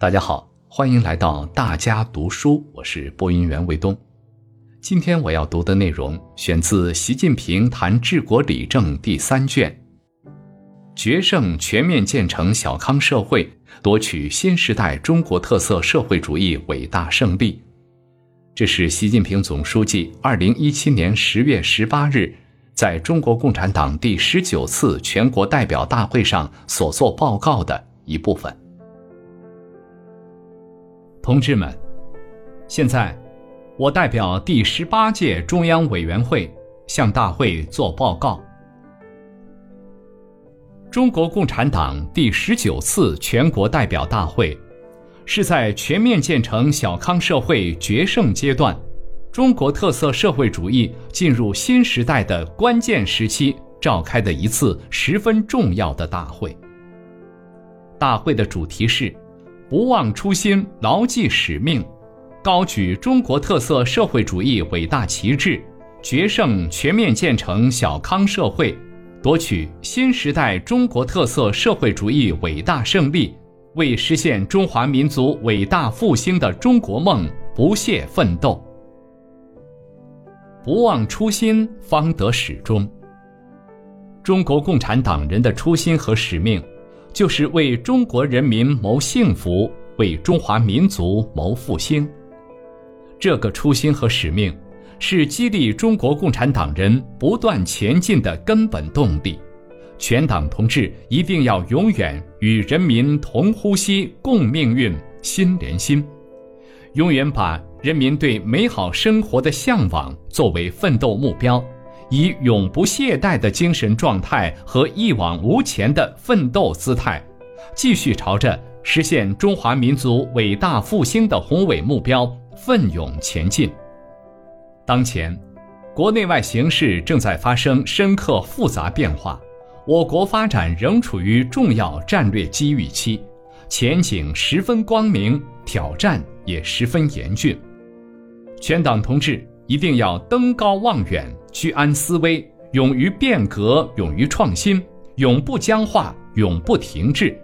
大家好，欢迎来到大家读书，我是播音员卫东。今天我要读的内容选自《习近平谈治国理政》第三卷，决胜全面建成小康社会，夺取新时代中国特色社会主义伟大胜利。这是习近平总书记二零一七年十月十八日在中国共产党第十九次全国代表大会上所作报告的一部分。同志们，现在，我代表第十八届中央委员会向大会作报告。中国共产党第十九次全国代表大会，是在全面建成小康社会决胜阶段，中国特色社会主义进入新时代的关键时期召开的一次十分重要的大会。大会的主题是。不忘初心，牢记使命，高举中国特色社会主义伟大旗帜，决胜全面建成小康社会，夺取新时代中国特色社会主义伟大胜利，为实现中华民族伟大复兴的中国梦不懈奋斗。不忘初心，方得始终。中国共产党人的初心和使命。就是为中国人民谋幸福，为中华民族谋复兴。这个初心和使命，是激励中国共产党人不断前进的根本动力。全党同志一定要永远与人民同呼吸、共命运、心连心，永远把人民对美好生活的向往作为奋斗目标。以永不懈怠的精神状态和一往无前的奋斗姿态，继续朝着实现中华民族伟大复兴的宏伟目标奋勇前进。当前，国内外形势正在发生深刻复杂变化，我国发展仍处于重要战略机遇期，前景十分光明，挑战也十分严峻。全党同志。一定要登高望远，居安思危，勇于变革，勇于创新，永不僵化，永不停滞，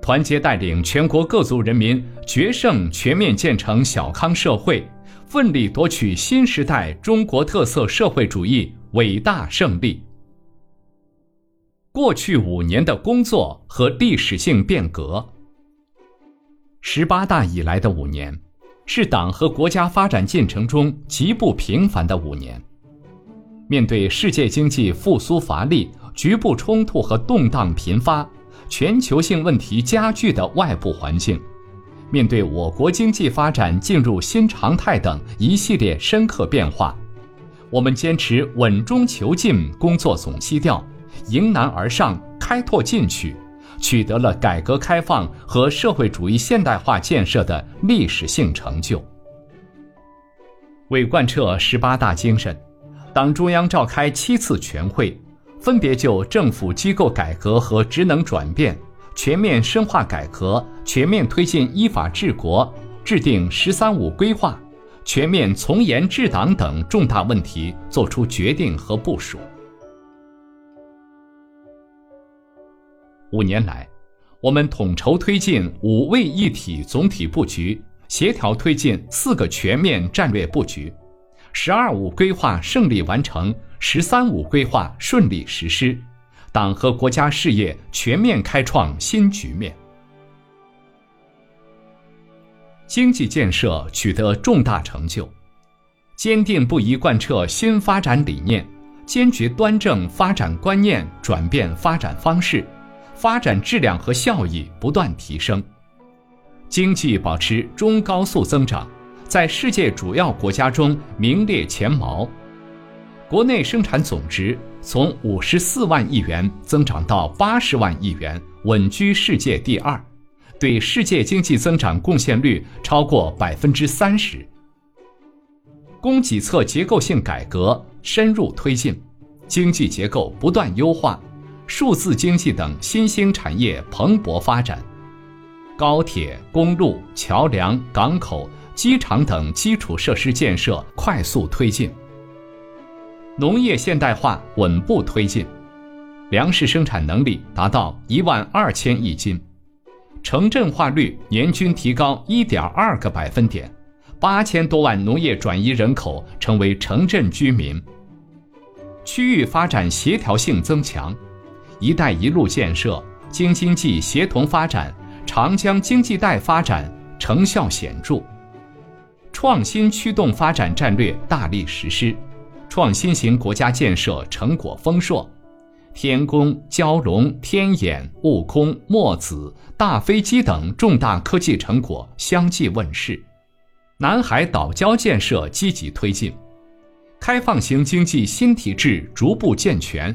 团结带领全国各族人民决胜全面建成小康社会，奋力夺取新时代中国特色社会主义伟大胜利。过去五年的工作和历史性变革，十八大以来的五年。是党和国家发展进程中极不平凡的五年。面对世界经济复苏乏力、局部冲突和动荡频发、全球性问题加剧的外部环境，面对我国经济发展进入新常态等一系列深刻变化，我们坚持稳中求进工作总基调，迎难而上，开拓进取。取得了改革开放和社会主义现代化建设的历史性成就。为贯彻十八大精神，党中央召开七次全会，分别就政府机构改革和职能转变、全面深化改革、全面推进依法治国、制定“十三五”规划、全面从严治党等重大问题作出决定和部署。五年来，我们统筹推进五位一体总体布局，协调推进四个全面战略布局，“十二五”规划胜利完成，“十三五”规划顺利实施，党和国家事业全面开创新局面。经济建设取得重大成就，坚定不移贯彻新发展理念，坚决端正发展观念，转变发展方式。发展质量和效益不断提升，经济保持中高速增长，在世界主要国家中名列前茅。国内生产总值从五十四万亿元增长到八十万亿元，稳居世界第二，对世界经济增长贡献率超过百分之三十。供给侧结构性改革深入推进，经济结构不断优化。数字经济等新兴产业蓬勃发展，高铁、公路、桥梁、港口、机场等基础设施建设快速推进，农业现代化稳步推进，粮食生产能力达到一万二千亿斤，城镇化率年均提高一点二个百分点，八千多万农业转移人口成为城镇居民。区域发展协调性增强，“一带一路”建设、京津冀协同发展、长江经济带发展成效显著。创新驱动发展战略大力实施，创新型国家建设成果丰硕。天宫、蛟龙、天眼、悟空、墨子、大飞机等重大科技成果相继问世，南海岛礁建设积极推进，开放型经济新体制逐步健全，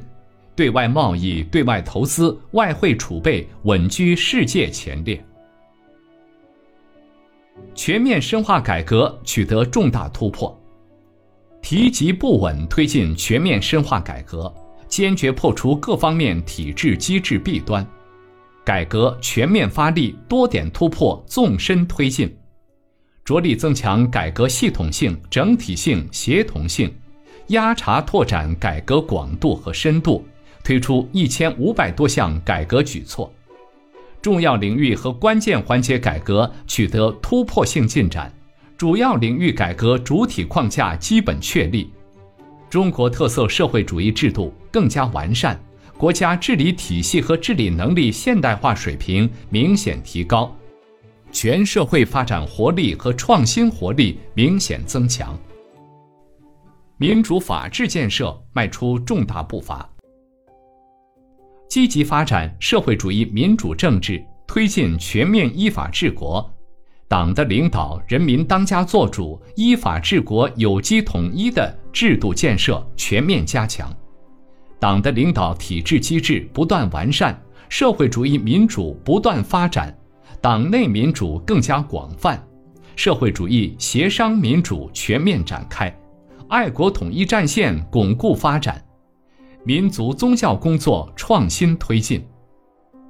对外贸易、对外投资、外汇储备稳居世界前列。全面深化改革取得重大突破，提及不稳推进全面深化改革。坚决破除各方面体制机制弊端，改革全面发力，多点突破，纵深推进，着力增强改革系统性、整体性、协同性，压茬拓展改革广度和深度，推出一千五百多项改革举措，重要领域和关键环节改革取得突破性进展，主要领域改革主体框架基本确立。中国特色社会主义制度更加完善，国家治理体系和治理能力现代化水平明显提高，全社会发展活力和创新活力明显增强，民主法治建设迈出重大步伐，积极发展社会主义民主政治，推进全面依法治国。党的领导，人民当家作主，依法治国有机统一的制度建设全面加强，党的领导体制机制不断完善，社会主义民主不断发展，党内民主更加广泛，社会主义协商民主全面展开，爱国统一战线巩固发展，民族宗教工作创新推进，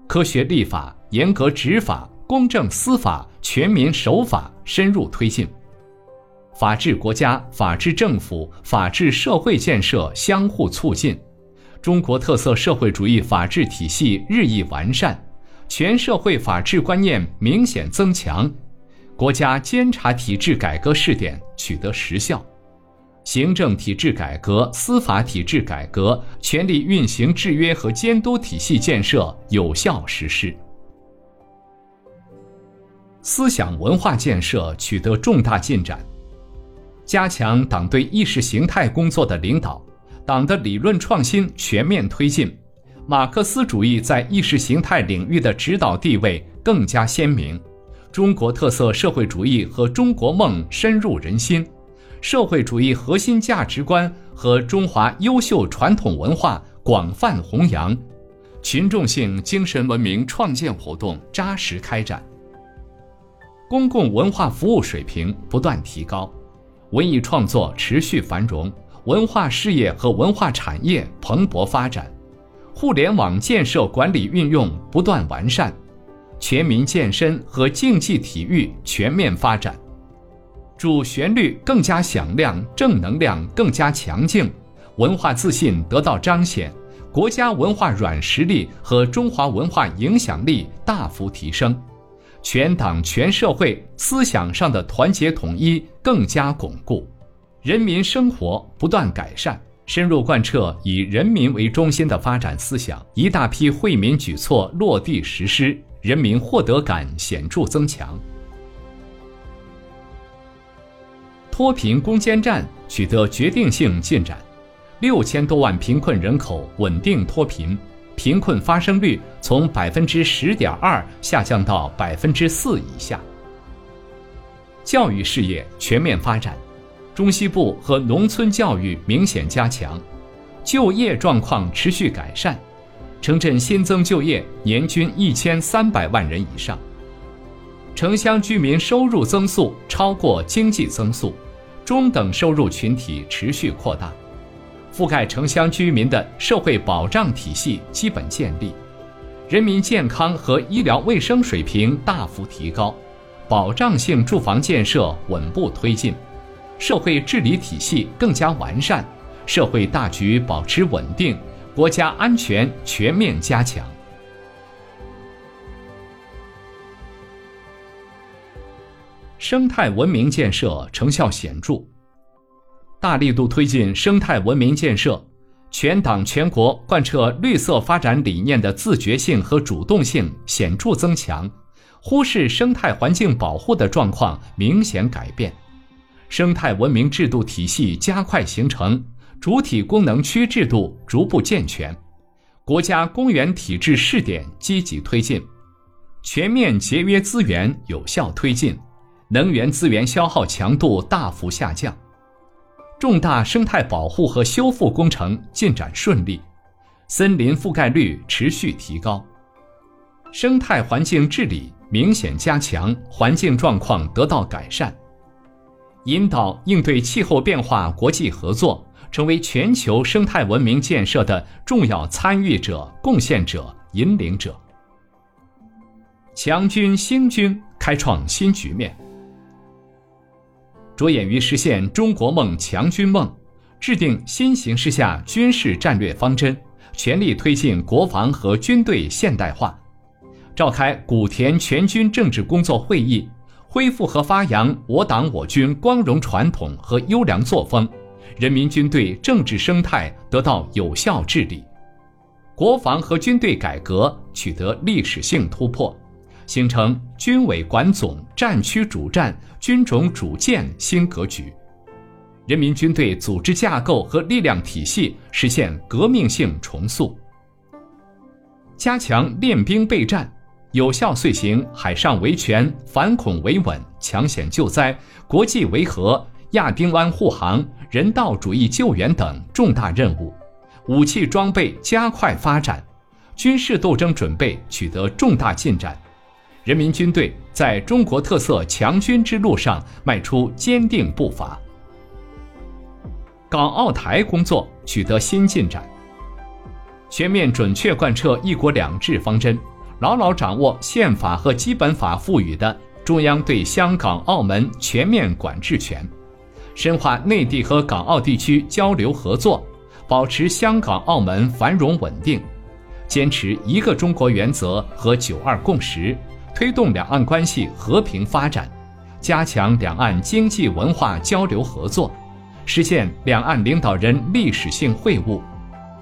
科学立法，严格执法。公正司法、全民守法深入推进，法治国家、法治政府、法治社会建设相互促进，中国特色社会主义法治体系日益完善，全社会法治观念明显增强，国家监察体制改革试点取得实效，行政体制改革、司法体制改革、权力运行制约和监督体系建设有效实施。思想文化建设取得重大进展，加强党对意识形态工作的领导，党的理论创新全面推进，马克思主义在意识形态领域的指导地位更加鲜明，中国特色社会主义和中国梦深入人心，社会主义核心价值观和中华优秀传统文化广泛弘扬，群众性精神文明创建活动扎实开展。公共文化服务水平不断提高，文艺创作持续繁荣，文化事业和文化产业蓬勃发展，互联网建设管理运用不断完善，全民健身和竞技体育全面发展，主旋律更加响亮，正能量更加强劲，文化自信得到彰显，国家文化软实力和中华文化影响力大幅提升。全党全社会思想上的团结统一更加巩固，人民生活不断改善，深入贯彻以人民为中心的发展思想，一大批惠民举措落地实施，人民获得感显著增强。脱贫攻坚战取得决定性进展，六千多万贫困人口稳定脱贫。贫困发生率从百分之十点二下降到百分之四以下。教育事业全面发展，中西部和农村教育明显加强，就业状况持续改善，城镇新增就业年均一千三百万人以上。城乡居民收入增速超过经济增速，中等收入群体持续扩大。覆盖城乡居民的社会保障体系基本建立，人民健康和医疗卫生水平大幅提高，保障性住房建设稳步推进，社会治理体系更加完善，社会大局保持稳定，国家安全全面加强。生态文明建设成效显著，大力度推进生态文明建设，全党全国贯彻绿色发展理念的自觉性和主动性显著增强，忽视生态环境保护的状况明显改变，生态文明制度体系加快形成，主体功能区制度逐步健全，国家公园体制试点积极推进，全面节约资源有效推进。能源资源消耗强度大幅下降，重大生态保护和修复工程进展顺利，森林覆盖率持续提高，生态环境治理明显加强，环境状况得到改善，引导应对气候变化国际合作成为全球生态文明建设的重要参与者、贡献者、引领者，强军兴军，开创新局面。着眼于实现中国梦、强军梦，制定新形势下军事战略方针，全力推进国防和军队现代化。召开古田全军政治工作会议，恢复和发扬我党我军光荣传统和优良作风，人民军队政治生态得到有效治理，国防和军队改革取得历史性突破。形成军委管总、战区主战、军种主建新格局，人民军队组织架构和力量体系实现革命性重塑。加强练兵备战，有效遂行海上维权、反恐维稳、抢险救灾、国际维和、亚丁湾护航、人道主义救援等重大任务，武器装备加快发展，军事斗争准备取得重大进展。人民军队在中国特色强军之路上迈出坚定步伐，港澳台工作取得新进展，全面准确贯彻“一国两制”方针，牢牢掌握宪法和基本法赋予的中央对香港、澳门全面管制权，深化内地和港澳地区交流合作，保持香港、澳门繁荣稳定，坚持一个中国原则和九二共识。推动两岸关系和平发展，加强两岸经济文化交流合作，实现两岸领导人历史性会晤，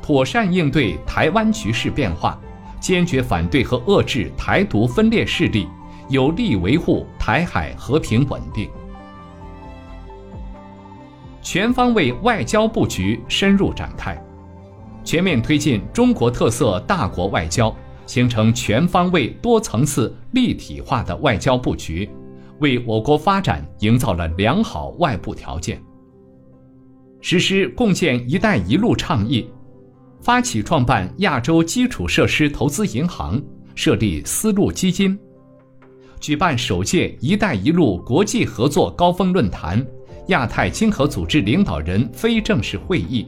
妥善应对台湾局势变化，坚决反对和遏制台独分裂势力，有力维护台海和平稳定。全方位外交布局深入展开，全面推进中国特色大国外交。形成全方位、多层次、立体化的外交布局，为我国发展营造了良好外部条件。实施共建“一带一路”倡议，发起创办亚洲基础设施投资银行，设立丝路基金，举办首届“一带一路”国际合作高峰论坛、亚太经合组织领导人非正式会议、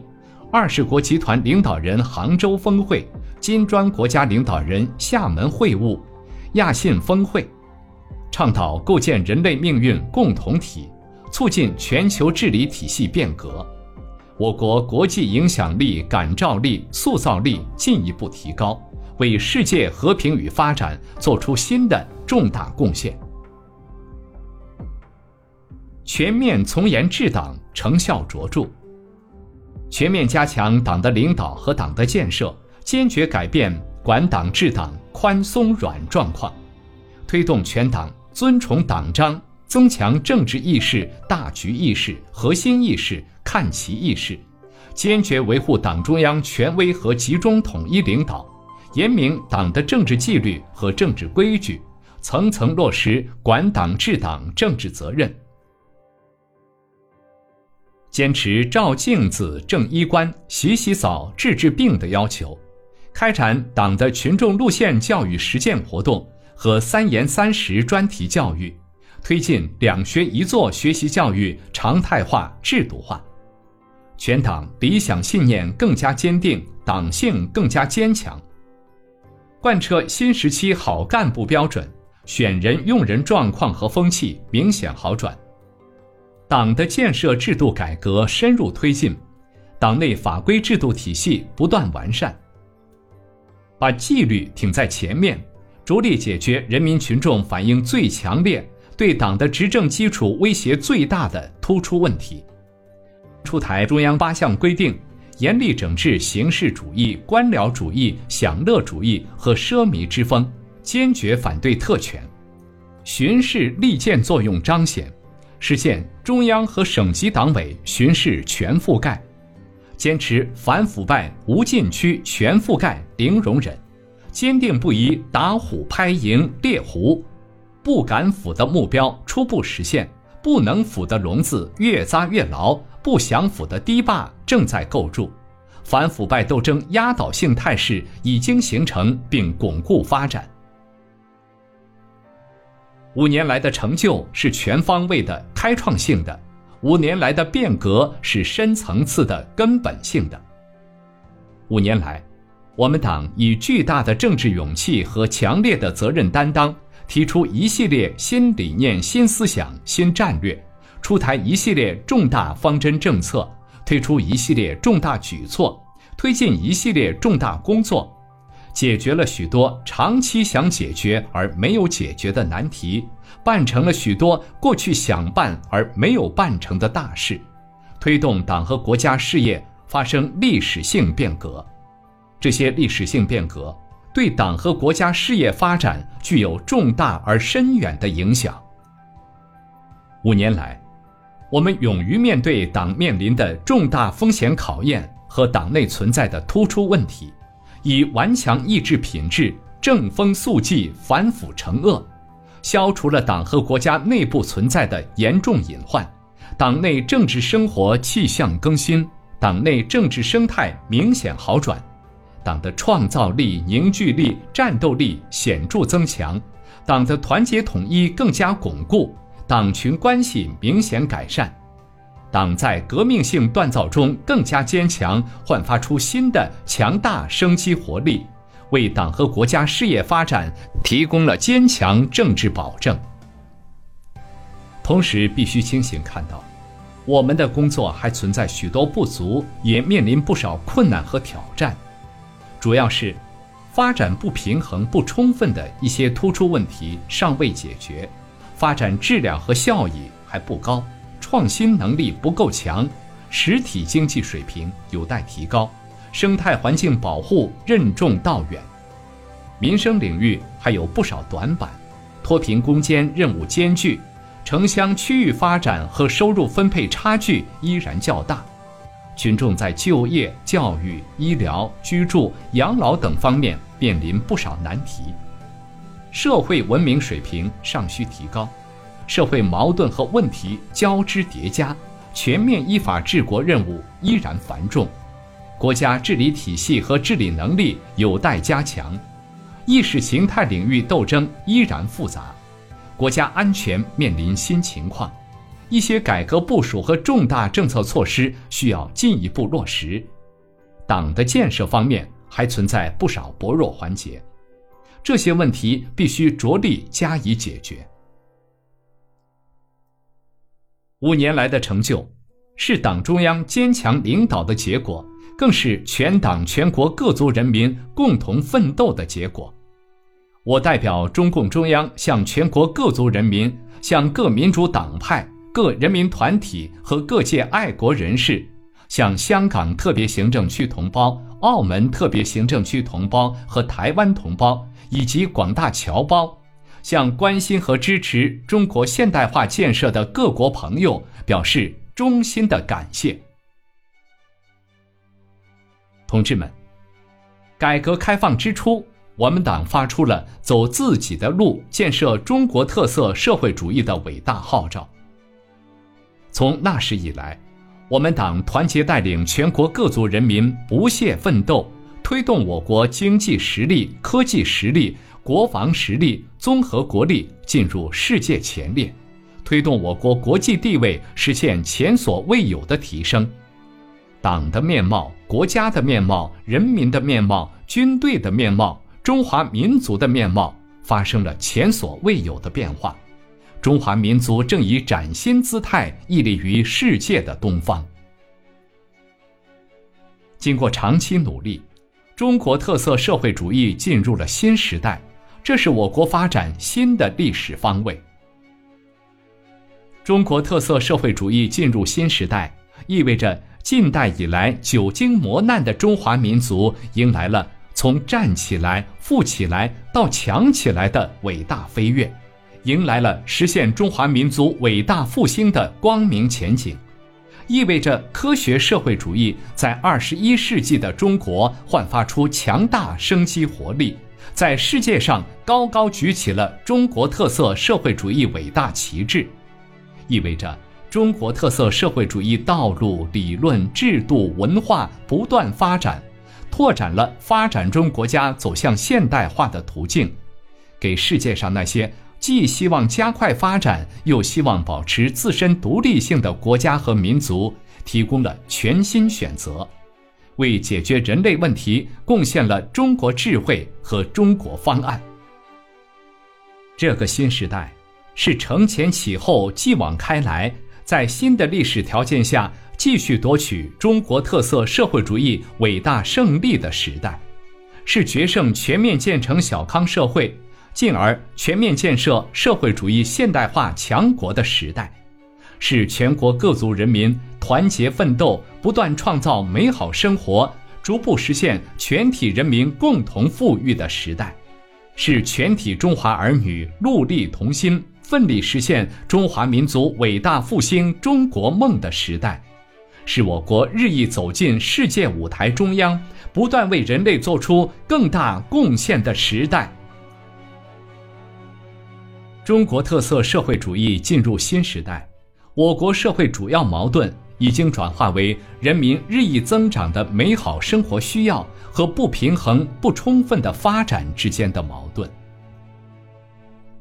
二十国集团领导人杭州峰会。金砖国家领导人厦门会晤、亚信峰会，倡导构建人类命运共同体，促进全球治理体系变革，我国国际影响力、感召力、塑造力进一步提高，为世界和平与发展作出新的重大贡献。全面从严治党成效卓著，全面加强党的领导和党的建设。坚决改变管党治党宽松软状况，推动全党尊崇党章，增强政治意识、大局意识、核心意识、看齐意识，坚决维护党中央权威和集中统一领导，严明党的政治纪律和政治规矩，层层落实管党治党政治责任。坚持照镜子、正衣冠、洗洗澡、治治病的要求。开展党的群众路线教育实践活动和“三严三实”专题教育，推进“两学一做”学习教育常态化、制度化。全党理想信念更加坚定，党性更加坚强。贯彻新时期好干部标准，选人用人状况和风气明显好转。党的建设制度改革深入推进，党内法规制度体系不断完善。把纪律挺在前面，着力解决人民群众反映最强烈、对党的执政基础威胁最大的突出问题。出台中央八项规定，严厉整治形式主义、官僚主义、享乐主义和奢靡之风，坚决反对特权，巡视利剑作用彰显，实现中央和省级党委巡视全覆盖，坚持反腐败无禁区、全覆盖、零容忍，坚定不移打虎拍蝇、猎狐，不敢腐的目标初步实现，不能腐的笼子越扎越牢。不想腐的堤坝正在构筑，反腐败斗争压倒性态势已经形成并巩固发展。五年来的成就是全方位的、开创性的；五年来的变革是深层次的、根本性的。五年来，我们党以巨大的政治勇气和强烈的责任担当，提出一系列新理念、新思想、新战略。出台一系列重大方针政策，推出一系列重大举措，推进一系列重大工作，解决了许多长期想解决而没有解决的难题，办成了许多过去想办而没有办成的大事，推动党和国家事业发生历史性变革。这些历史性变革对党和国家事业发展具有重大而深远的影响。五年来。我们勇于面对党面临的重大风险考验和党内存在的突出问题，以顽强意志品质正风肃纪、反腐惩恶，消除了党和国家内部存在的严重隐患，党内政治生活气象更新，党内政治生态明显好转，党的创造力、凝聚力、战斗力显著增强，党的团结统一更加巩固。党群关系明显改善，党在革命性锻造中更加坚强，焕发出新的强大生机活力，为党和国家事业发展提供了坚强政治保证。同时，必须清醒看到，我们的工作还存在许多不足，也面临不少困难和挑战，主要是发展不平衡、不充分的一些突出问题尚未解决。发展质量和效益还不高，创新能力不够强，实体经济水平有待提高，生态环境保护任重道远，民生领域还有不少短板，脱贫攻坚任务艰巨，城乡区域发展和收入分配差距依然较大，群众在就业、教育、医疗、居住、养老等方面面临不少难题。社会文明水平尚需提高，社会矛盾和问题交织叠加，全面依法治国任务依然繁重，国家治理体系和治理能力有待加强，意识形态领域斗争依然复杂，国家安全面临新情况，一些改革部署和重大政策措施需要进一步落实，党的建设方面还存在不少薄弱环节。这些问题必须着力加以解决。五年来的成就，是党中央坚强领导的结果，更是全党全国各族人民共同奋斗的结果。我代表中共中央向全国各族人民、向各民主党派、各人民团体和各界爱国人士，向香港特别行政区同胞、澳门特别行政区同胞和台湾同胞。以及广大侨胞，向关心和支持中国现代化建设的各国朋友表示衷心的感谢。同志们，改革开放之初，我们党发出了走自己的路、建设中国特色社会主义的伟大号召。从那时以来，我们党团结带领全国各族人民不懈奋斗。推动我国经济实力、科技实力、国防实力、综合国力进入世界前列，推动我国国际地位实现前所未有的提升，党的面貌、国家的面貌、人民的面貌、军队的面貌、中华民族的面貌发生了前所未有的变化，中华民族正以崭新姿态屹立于世界的东方。经过长期努力。中国特色社会主义进入了新时代，这是我国发展新的历史方位。中国特色社会主义进入新时代，意味着近代以来久经磨难的中华民族迎来了从站起来、富起来到强起来的伟大飞跃，迎来了实现中华民族伟大复兴的光明前景，意味着科学社会主义在二十一世纪的中国焕发出强大生机活力。在世界上高高举起了中国特色社会主义伟大旗帜，意味着中国特色社会主义道路、理论、制度、文化不断发展，拓展了发展中国家走向现代化的途径，给世界上那些既希望加快发展又希望保持自身独立性的国家和民族提供了全新选择。为解决人类问题贡献了中国智慧和中国方案。这个新时代是承前启后、继往开来，在新的历史条件下继续夺取中国特色社会主义伟大胜利的时代，是决胜全面建成小康社会，进而全面建设社会主义现代化强国的时代。是全国各族人民团结奋斗、不断创造美好生活、逐步实现全体人民共同富裕的时代，是全体中华儿女戮力同心、奋力实现中华民族伟大复兴中国梦的时代，是我国日益走进世界舞台中央、不断为人类做出更大贡献的时代。中国特色社会主义进入新时代。我国社会主要矛盾已经转化为人民日益增长的美好生活需要和不平衡不充分的发展之间的矛盾。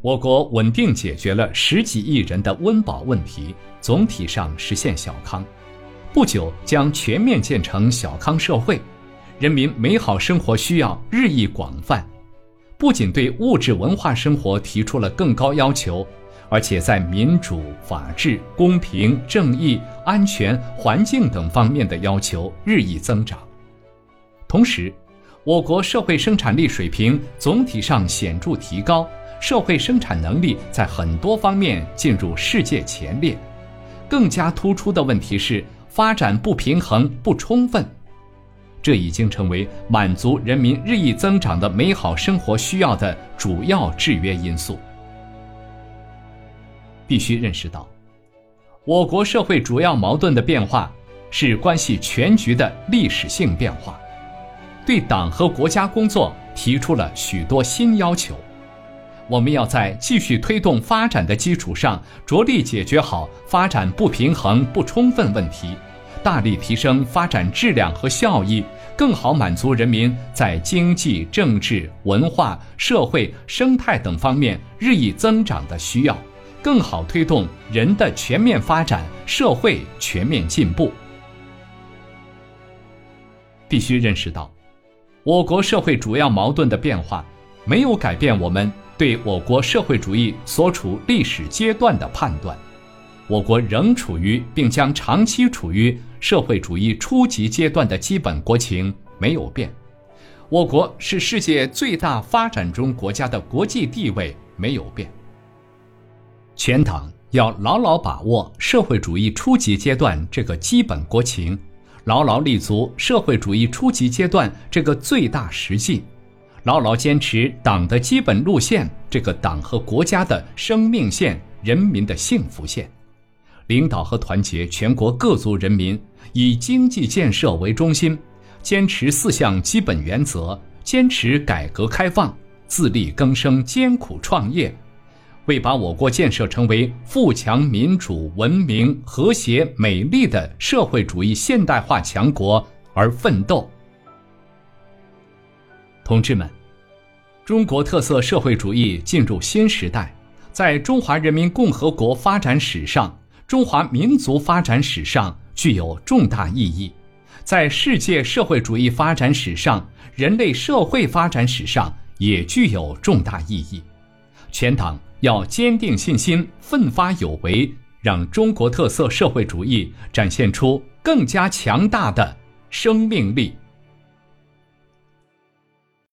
我国稳定解决了十几亿人的温饱问题，总体上实现小康，不久将全面建成小康社会，人民美好生活需要日益广泛，不仅对物质文化生活提出了更高要求。而且在民主、法治、公平、正义、安全、环境等方面的要求日益增长。同时，我国社会生产力水平总体上显著提高，社会生产能力在很多方面进入世界前列。更加突出的问题是发展不平衡不充分，这已经成为满足人民日益增长的美好生活需要的主要制约因素。必须认识到，我国社会主要矛盾的变化是关系全局的历史性变化，对党和国家工作提出了许多新要求。我们要在继续推动发展的基础上，着力解决好发展不平衡不充分问题，大力提升发展质量和效益，更好满足人民在经济、政治、文化、社会、生态等方面日益增长的需要。更好推动人的全面发展，社会全面进步。必须认识到，我国社会主要矛盾的变化，没有改变我们对我国社会主义所处历史阶段的判断。我国仍处于并将长期处于社会主义初级阶段的基本国情没有变。我国是世界最大发展中国家的国际地位没有变。全党要牢牢把握社会主义初级阶段这个基本国情，牢牢立足社会主义初级阶段这个最大实际，牢牢坚持党的基本路线这个党和国家的生命线、人民的幸福线，领导和团结全国各族人民，以经济建设为中心，坚持四项基本原则，坚持改革开放，自力更生，艰苦创业。为把我国建设成为富强、民主、文明、和谐、美丽的社会主义现代化强国而奋斗，同志们，中国特色社会主义进入新时代，在中华人民共和国发展史上、中华民族发展史上具有重大意义，在世界社会主义发展史上、人类社会发展史上也具有重大意义。全党。要坚定信心，奋发有为，让中国特色社会主义展现出更加强大的生命力。